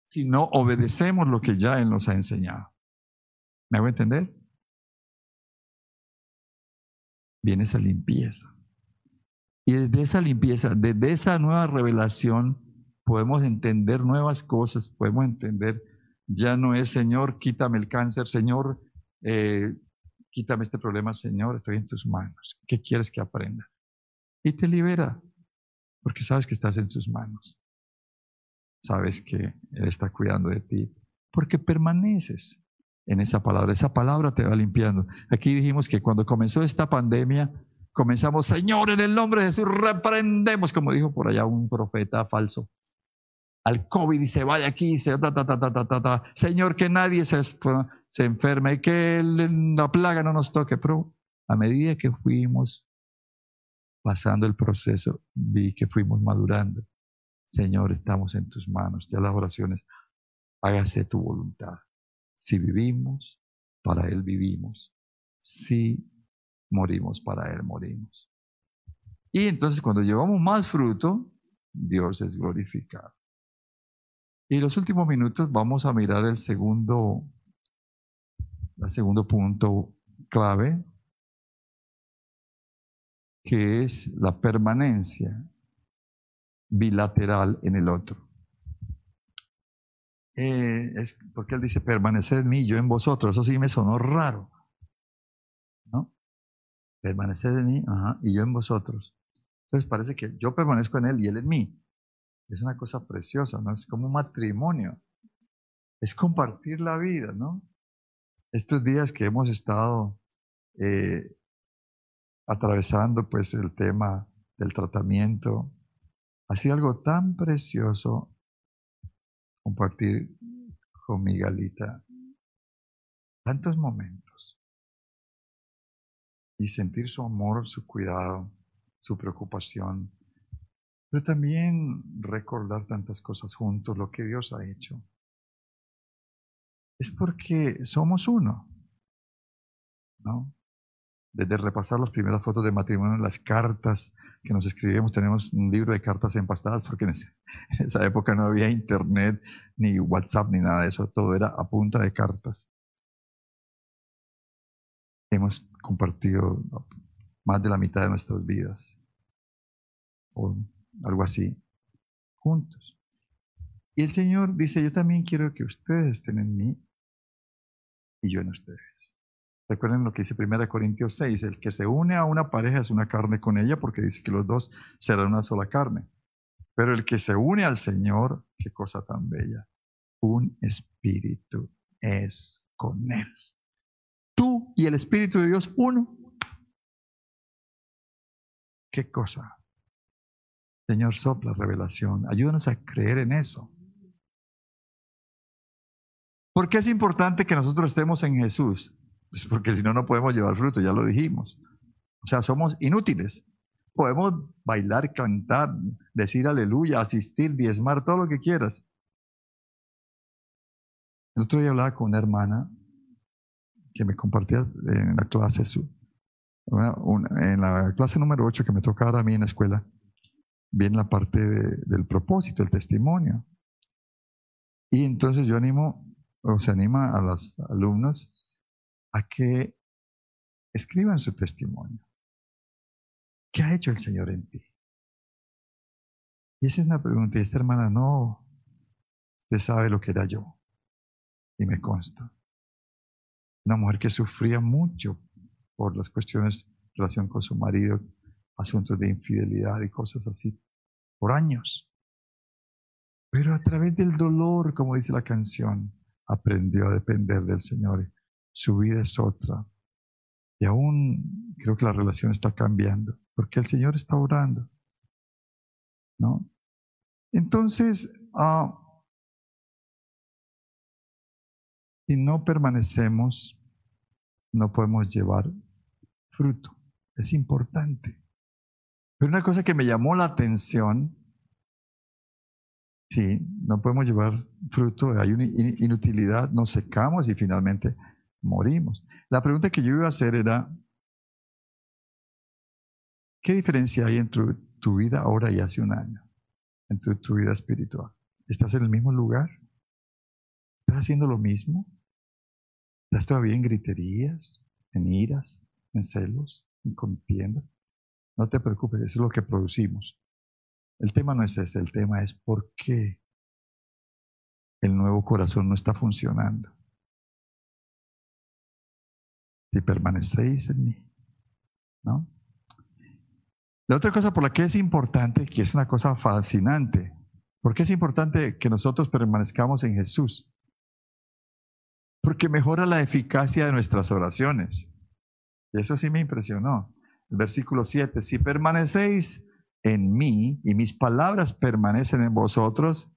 si, no obedecemos lo que ya Él nos ha enseñado. ¿Me hago entender? Viene esa limpieza. Y desde esa limpieza, desde esa nueva revelación, podemos entender nuevas cosas, podemos entender ya no es, Señor, quítame el cáncer, Señor, eh, quítame este problema, Señor, estoy en tus manos. ¿Qué quieres que aprenda? Y te libera, porque sabes que estás en tus manos. Sabes que Él está cuidando de ti, porque permaneces en esa palabra. Esa palabra te va limpiando. Aquí dijimos que cuando comenzó esta pandemia, comenzamos, Señor, en el nombre de Jesús, reprendemos, como dijo por allá un profeta falso al COVID y se vaya aquí, se, ta, ta, ta, Señor, que nadie se, se enferme, que la plaga no nos toque. Pero a medida que fuimos pasando el proceso, vi que fuimos madurando. Señor, estamos en tus manos. Ya las oraciones, hágase tu voluntad. Si vivimos, para Él vivimos. Si morimos, para Él morimos. Y entonces cuando llevamos más fruto, Dios es glorificado. Y los últimos minutos vamos a mirar el segundo, el segundo punto clave, que es la permanencia bilateral en el otro. Eh, es porque él dice, permanecer en mí, yo en vosotros. Eso sí me sonó raro. Permaneced en mí ajá, y yo en vosotros. Entonces parece que yo permanezco en Él y Él en mí. Es una cosa preciosa, ¿no? Es como un matrimonio. Es compartir la vida, ¿no? Estos días que hemos estado eh, atravesando pues el tema del tratamiento, ha sido algo tan precioso compartir con mi Galita tantos momentos y sentir su amor, su cuidado, su preocupación, pero también recordar tantas cosas juntos, lo que Dios ha hecho. Es porque somos uno, ¿no? Desde repasar las primeras fotos de matrimonio, las cartas que nos escribimos, tenemos un libro de cartas empastadas, porque en, esa época no había internet, ni WhatsApp, ni nada de eso, todo era a punta de cartas. Hemos compartido más de la mitad de nuestras vidas, algo así, juntos. Y el Señor dice, yo también quiero que ustedes estén en mí y yo en ustedes. Recuerden lo que dice 1 Corintios 6, el que se une a una pareja es una carne con ella porque dice que los dos serán una sola carne. Pero el que se une al Señor, qué cosa tan bella, un espíritu es con él. Tú y el Espíritu de Dios, uno. ¿Qué cosa? Señor, sopla revelación. Ayúdanos a creer en eso. ¿Por qué es importante que nosotros estemos en Jesús? Pues porque si no, no podemos llevar fruto, ya lo dijimos. O sea, somos inútiles. Podemos bailar, cantar, decir aleluya, asistir, diezmar, todo lo que quieras. El otro día hablaba con una hermana que me compartía en la clase, su, en la clase número 8 que me toca ahora a mí en la escuela, viene la parte del propósito, el testimonio. Y entonces yo animo, o se anima a los alumnos a que escriban su testimonio. ¿Qué ha hecho el Señor en ti? Y esa es una pregunta. Y esta hermana, no, usted sabe lo que era yo. Y me consta. Una mujer que sufría mucho por las cuestiones en relación con su marido, asuntos de infidelidad y cosas así, por años. Pero a través del dolor, como dice la canción, aprendió a depender del Señor su vida es otra. Y aún creo que la relación está cambiando, porque el Señor está orando. ¿No? Entonces, ah, si no permanecemos, no podemos llevar fruto. Es importante. Pero una cosa que me llamó la atención, sí, no podemos llevar fruto, hay una inutilidad, nos secamos y finalmente morimos. La pregunta que yo iba a hacer era, ¿qué diferencia hay entre tu vida ahora y hace un año? En tu, vida espiritual. ¿Estás en el mismo lugar? ¿Estás haciendo lo mismo? ¿Estás todavía en griterías, en iras, en celos, en contiendas? No te preocupes, eso es lo que producimos. El tema no es ese, el tema es por qué el nuevo corazón no está funcionando y permanecéis en mí. ¿No? La otra cosa por la que es importante, que es una cosa fascinante, ¿por qué es importante que nosotros permanezcamos en Jesús? Porque mejora la eficacia de nuestras oraciones. Y eso sí me impresionó. Versículo 7, si permanecéis en mí y mis palabras permanecen en vosotros,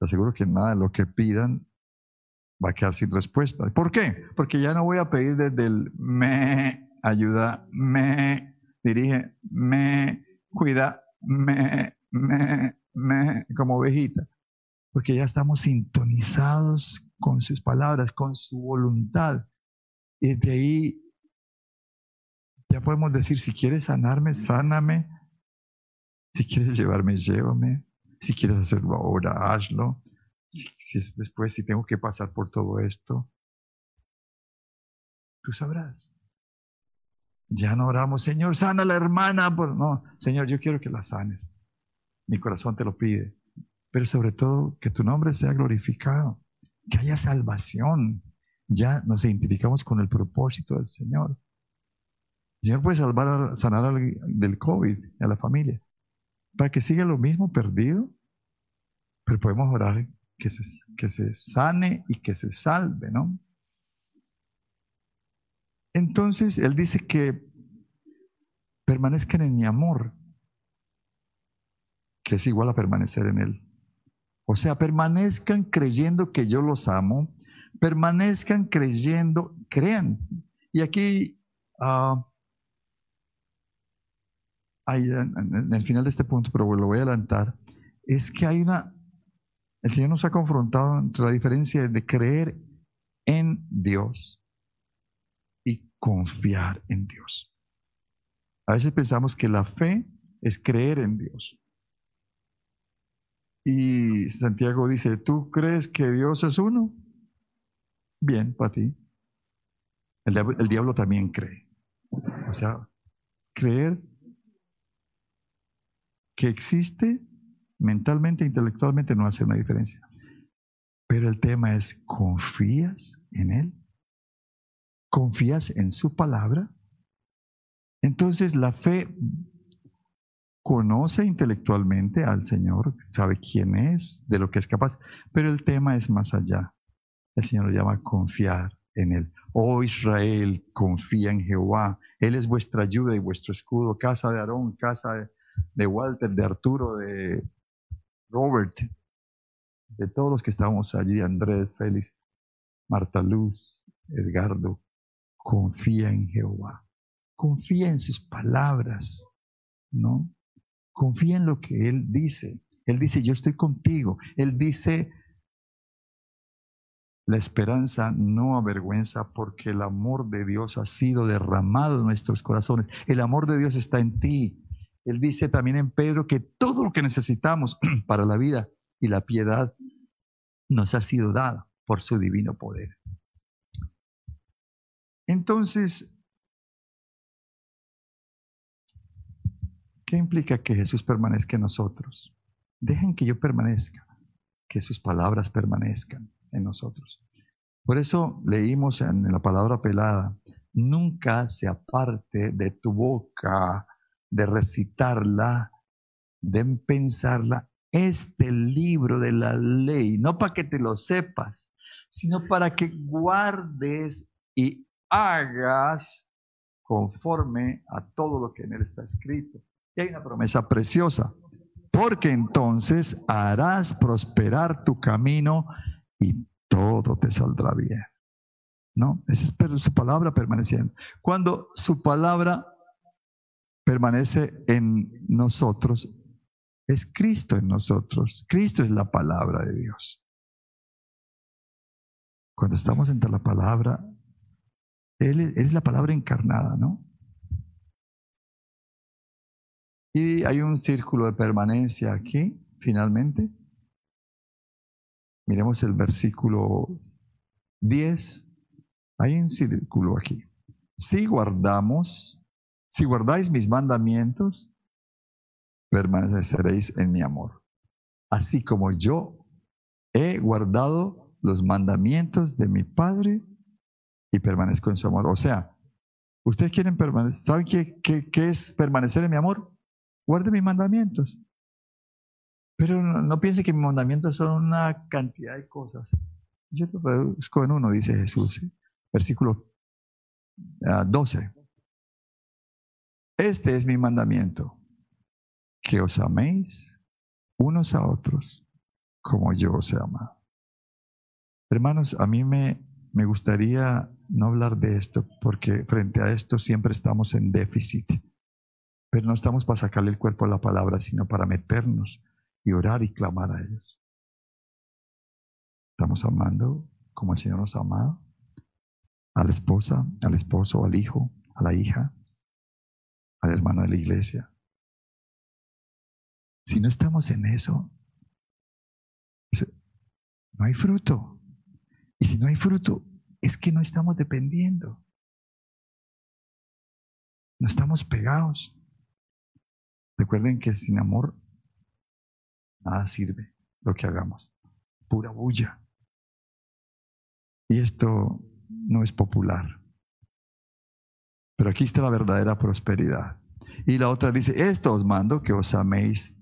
aseguro que nada de lo que pidan va a quedar sin respuesta. ¿Por qué? Porque ya no voy a pedir desde el me ayuda, me dirige, me cuida, me, me, me, como ovejita. Porque ya estamos sintonizados con sus palabras, con su voluntad. Y de ahí ya podemos decir, si quieres sanarme, sáname. Si quieres llevarme, llévame. Si quieres hacerlo ahora, hazlo si, después, si tengo que pasar por todo esto, tú sabrás. Ya no oramos, Señor, sana a la hermana. No, Señor, yo quiero que la sanes. Mi corazón te lo pide. Pero sobre todo, que tu nombre sea glorificado, que haya salvación. Ya nos identificamos con el propósito del Señor. El Señor puede salvar, sanar al- del COVID a la familia. Para que siga lo mismo perdido, pero podemos orar que se, que se sane y que se salve, ¿no? Entonces, Él dice que permanezcan en mi amor, que es igual a permanecer en Él. O sea, permanezcan creyendo que yo los amo, permanezcan creyendo, crean. Y aquí, ah, ahí en, el final de este punto, pero lo voy a adelantar, es que hay una, el Señor nos ha confrontado entre la diferencia de creer en Dios y confiar en Dios. A veces pensamos que la fe es creer en Dios. Y Santiago dice, ¿tú crees que Dios es uno? Bien, para ti. El diablo también cree. O sea, creer que existe mentalmente, intelectualmente no hace una diferencia. Pero el tema es, ¿confías en Él? ¿Confías en su palabra? Entonces la fe conoce intelectualmente al Señor, sabe quién es, de lo que es capaz, pero el tema es más allá. El Señor lo llama confiar en Él. Oh Israel, confía en Jehová. Él es vuestra ayuda y vuestro escudo. Casa de Aarón, casa de, Walter, de Arturo, de Robert, de todos los que estábamos allí, Andrés, Félix, Marta Luz, Edgardo. Confía en Jehová. Confía en sus palabras, ¿no? Confía en lo que Él dice. Él dice, yo estoy contigo. Él dice, la esperanza no avergüenza porque el amor de Dios ha sido derramado en nuestros corazones. El amor de Dios está en ti. Él dice también en Pedro que todo lo que necesitamos para la vida y la piedad nos ha sido dada por su divino poder. Entonces, ¿qué implica que Jesús permanezca en nosotros? Dejen que yo permanezca, que sus palabras permanezcan en nosotros. Por eso leímos en la palabra pelada, nunca se aparte de tu boca de recitarla, de pensarla, este libro de la ley, no para que te lo sepas, sino para que guardes y hagas conforme a todo lo que en él está escrito. Y hay una promesa preciosa, porque entonces harás prosperar tu camino y todo te saldrá bien. ¿No? Esa es su palabra permaneciendo. Cuando su palabra permanece en nosotros, es Cristo en nosotros. Cristo es la palabra de Dios. Cuando estamos entre la palabra, Él es, la palabra encarnada, ¿no? Y hay un círculo de permanencia aquí, finalmente. Miremos el versículo 10. Hay un círculo aquí. Si guardamos, si guardáis mis mandamientos, permaneceréis en mi amor. Así como yo he guardado los mandamientos de mi Padre y permanezco en su amor. O sea, ustedes quieren permanecer, ¿saben qué, es permanecer en mi amor? Guarde mis mandamientos. Pero no, no, que mis mandamientos son una cantidad de cosas. Yo lo reduzco en uno, dice Jesús. ¿sí? Versículo uh, 12. Este es mi mandamiento, que os améis unos a otros como yo os he amado. Hermanos, a mí me, me gustaría no hablar de esto porque frente a esto siempre estamos en déficit. Pero no estamos para sacarle el cuerpo a la palabra, sino para meternos y orar y clamar a ellos. Estamos amando como el Señor nos ha amado, a la esposa, al esposo, al hijo, a la hija, al hermano de la iglesia. Si no estamos en eso, no hay fruto. Y si no hay fruto, es que no estamos dependiendo. No estamos pegados. Recuerden que sin amor nada sirve lo que hagamos. Pura bulla. Y esto no es popular. Pero aquí está la verdadera prosperidad. Y la otra dice, esto os mando que os améis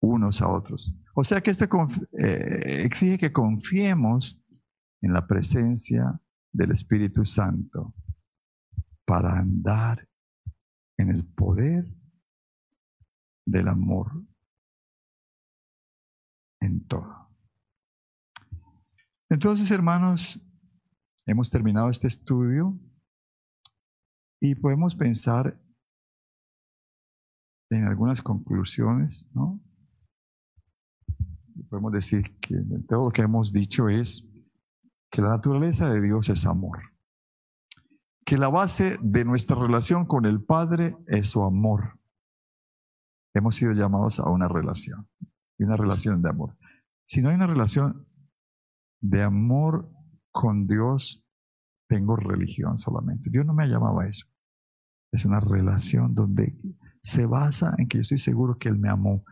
unos a otros. O sea que esto eh, exige que confiemos en la presencia del Espíritu Santo para andar en el poder del amor en todo. Entonces, hermanos, hemos terminado este estudio y podemos pensar en algunas conclusiones, ¿no? Podemos decir que todo lo que hemos dicho es que la naturaleza de Dios es amor, que la base de nuestra relación con el Padre es su amor. Hemos sido llamados a una relación, y una relación de amor. Si no hay una relación de amor con Dios, tengo religión solamente. Dios no me ha llamado a eso. Es una relación donde se basa en que yo estoy seguro que Él me amó.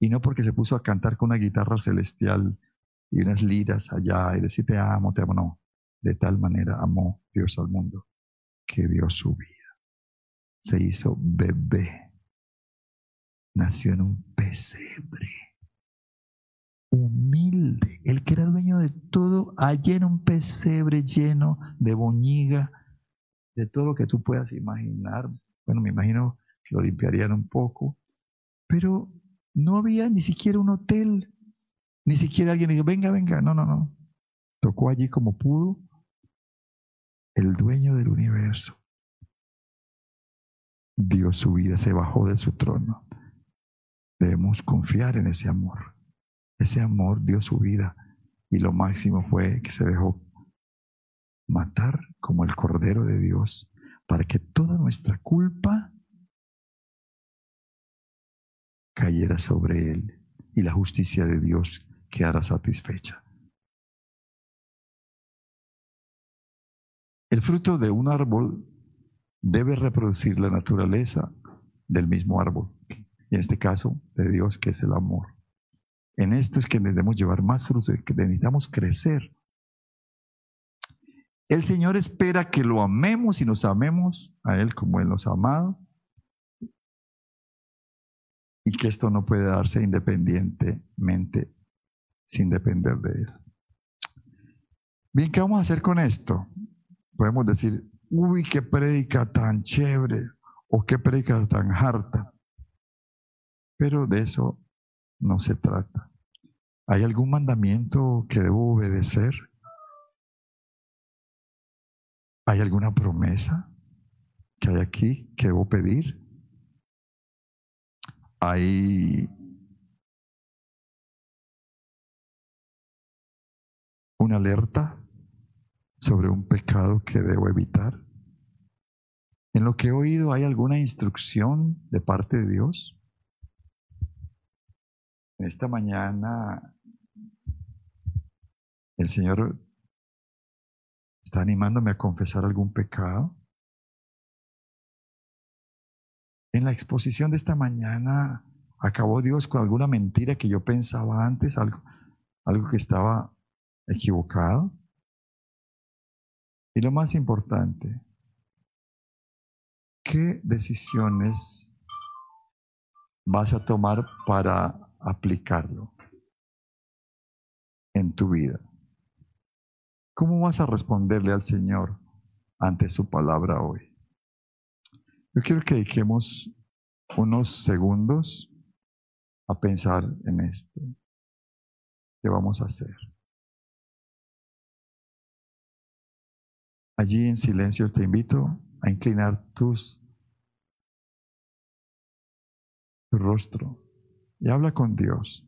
Y no porque se puso a cantar con una guitarra celestial y unas liras allá y decir te amo, te amo. No. De tal manera amó Dios al mundo que dio su vida. Se hizo bebé. Nació en un pesebre humilde, el que era dueño de todo, allá en un pesebre lleno de boñiga, de todo lo que tú puedas imaginar. Bueno, me imagino que lo limpiarían un poco, pero no había ni siquiera un hotel, ni siquiera alguien dijo, venga, venga, no, no, no. Tocó allí como pudo el dueño del universo. Dio su vida, se bajó de su trono. Debemos confiar en ese amor. Ese amor dio su vida y lo máximo fue que se dejó matar como el Cordero de Dios para que toda nuestra culpa cayera sobre él y la justicia de Dios quedara satisfecha. El fruto de un árbol debe reproducir la naturaleza del mismo árbol, y en este caso de Dios, que es el amor. En esto es que debemos llevar más fruto, que necesitamos crecer. El Señor espera que lo amemos y nos amemos a Él como Él nos ha amado. Y que esto no puede darse independientemente, sin depender de Él. Bien, ¿qué vamos a hacer con esto? Podemos decir, uy, qué prédica tan chévere o qué prédica tan harta. Pero de eso no se trata. ¿Hay algún mandamiento que debo obedecer? ¿Hay alguna promesa que hay aquí que debo pedir? ¿Hay una alerta sobre un pecado que debo evitar? ¿En lo que he oído hay alguna instrucción de parte de Dios? Esta mañana el Señor está animándome a confesar algún pecado. En la exposición de esta mañana acabó Dios con alguna mentira que yo pensaba antes, algo, algo que estaba equivocado. Y lo más importante, ¿qué decisiones vas a tomar para aplicarlo en tu vida. ¿Cómo vas a responderle al Señor ante su palabra hoy? Yo quiero que dediquemos unos segundos a pensar en esto. ¿Qué vamos a hacer? Allí en silencio te invito a inclinar tus tu rostro y habla con Dios.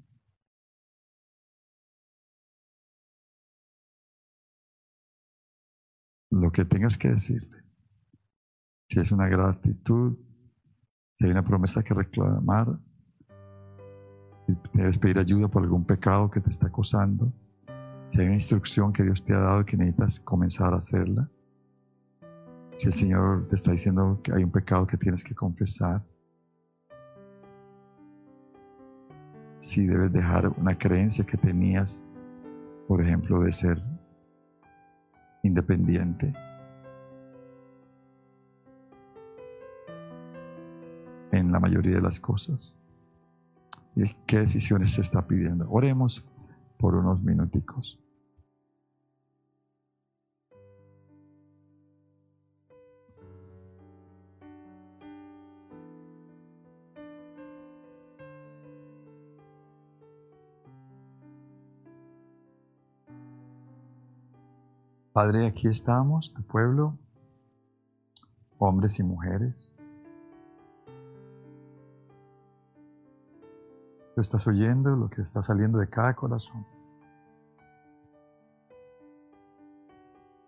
Lo que tengas que decirle. Si es una gratitud, si hay una promesa que reclamar, si debes pedir ayuda por algún pecado que te está acosando, si hay una instrucción que Dios te ha dado y que necesitas comenzar a hacerla, si el Señor te está diciendo que hay un pecado que tienes que confesar, si debes dejar una creencia que tenías, por ejemplo, de ser independiente. en la mayoría de las cosas. ¿Y qué decisiones se está pidiendo? Oremos por unos minuticos. Padre, aquí estamos, tu pueblo, hombres y mujeres. Tú estás oyendo lo que está saliendo de cada corazón.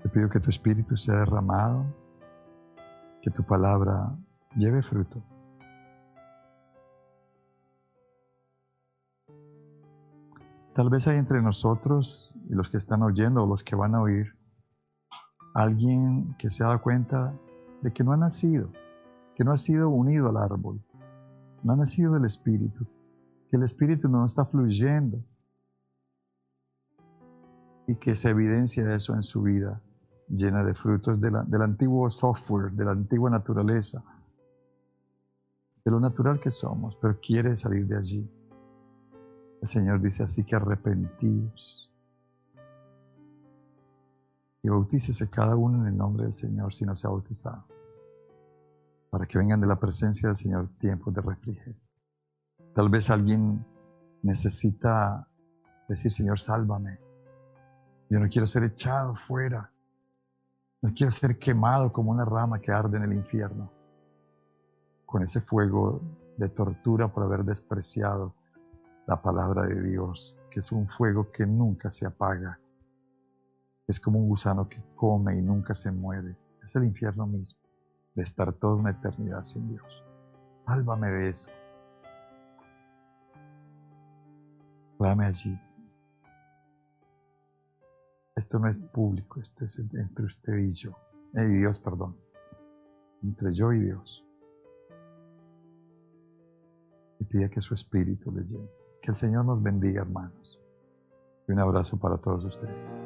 Te pido que tu espíritu sea derramado, que tu palabra lleve fruto. Tal vez hay entre nosotros y los que están oyendo o los que van a oír alguien que se ha dado cuenta de que no ha nacido, que no ha sido unido al árbol, no ha nacido del Espíritu, que el Espíritu no está fluyendo y que se evidencia eso en su vida llena de frutos del antiguo software, de la antigua naturaleza, de lo natural que somos, pero quiere salir de allí. El Señor dice así que arrepentíos y bautícese cada uno en el nombre del Señor si no se ha bautizado, para que vengan de la presencia del Señor tiempos de refrigerio. Tal vez alguien necesita decir, Señor, sálvame. Yo no quiero ser echado fuera. No quiero ser quemado como una rama que arde en el infierno, con ese fuego de tortura por haber despreciado la palabra de Dios, que es un fuego que nunca se apaga es como un gusano que come y nunca se muere. Es el infierno mismo, de estar toda una eternidad sin Dios. Sálvame de eso. Dame allí. Esto no es público, esto es entre usted y yo. Eh, y Dios, perdón. Entre yo y Dios. Y pide que su espíritu le llene. Que el Señor nos bendiga, hermanos. Y un abrazo para todos ustedes.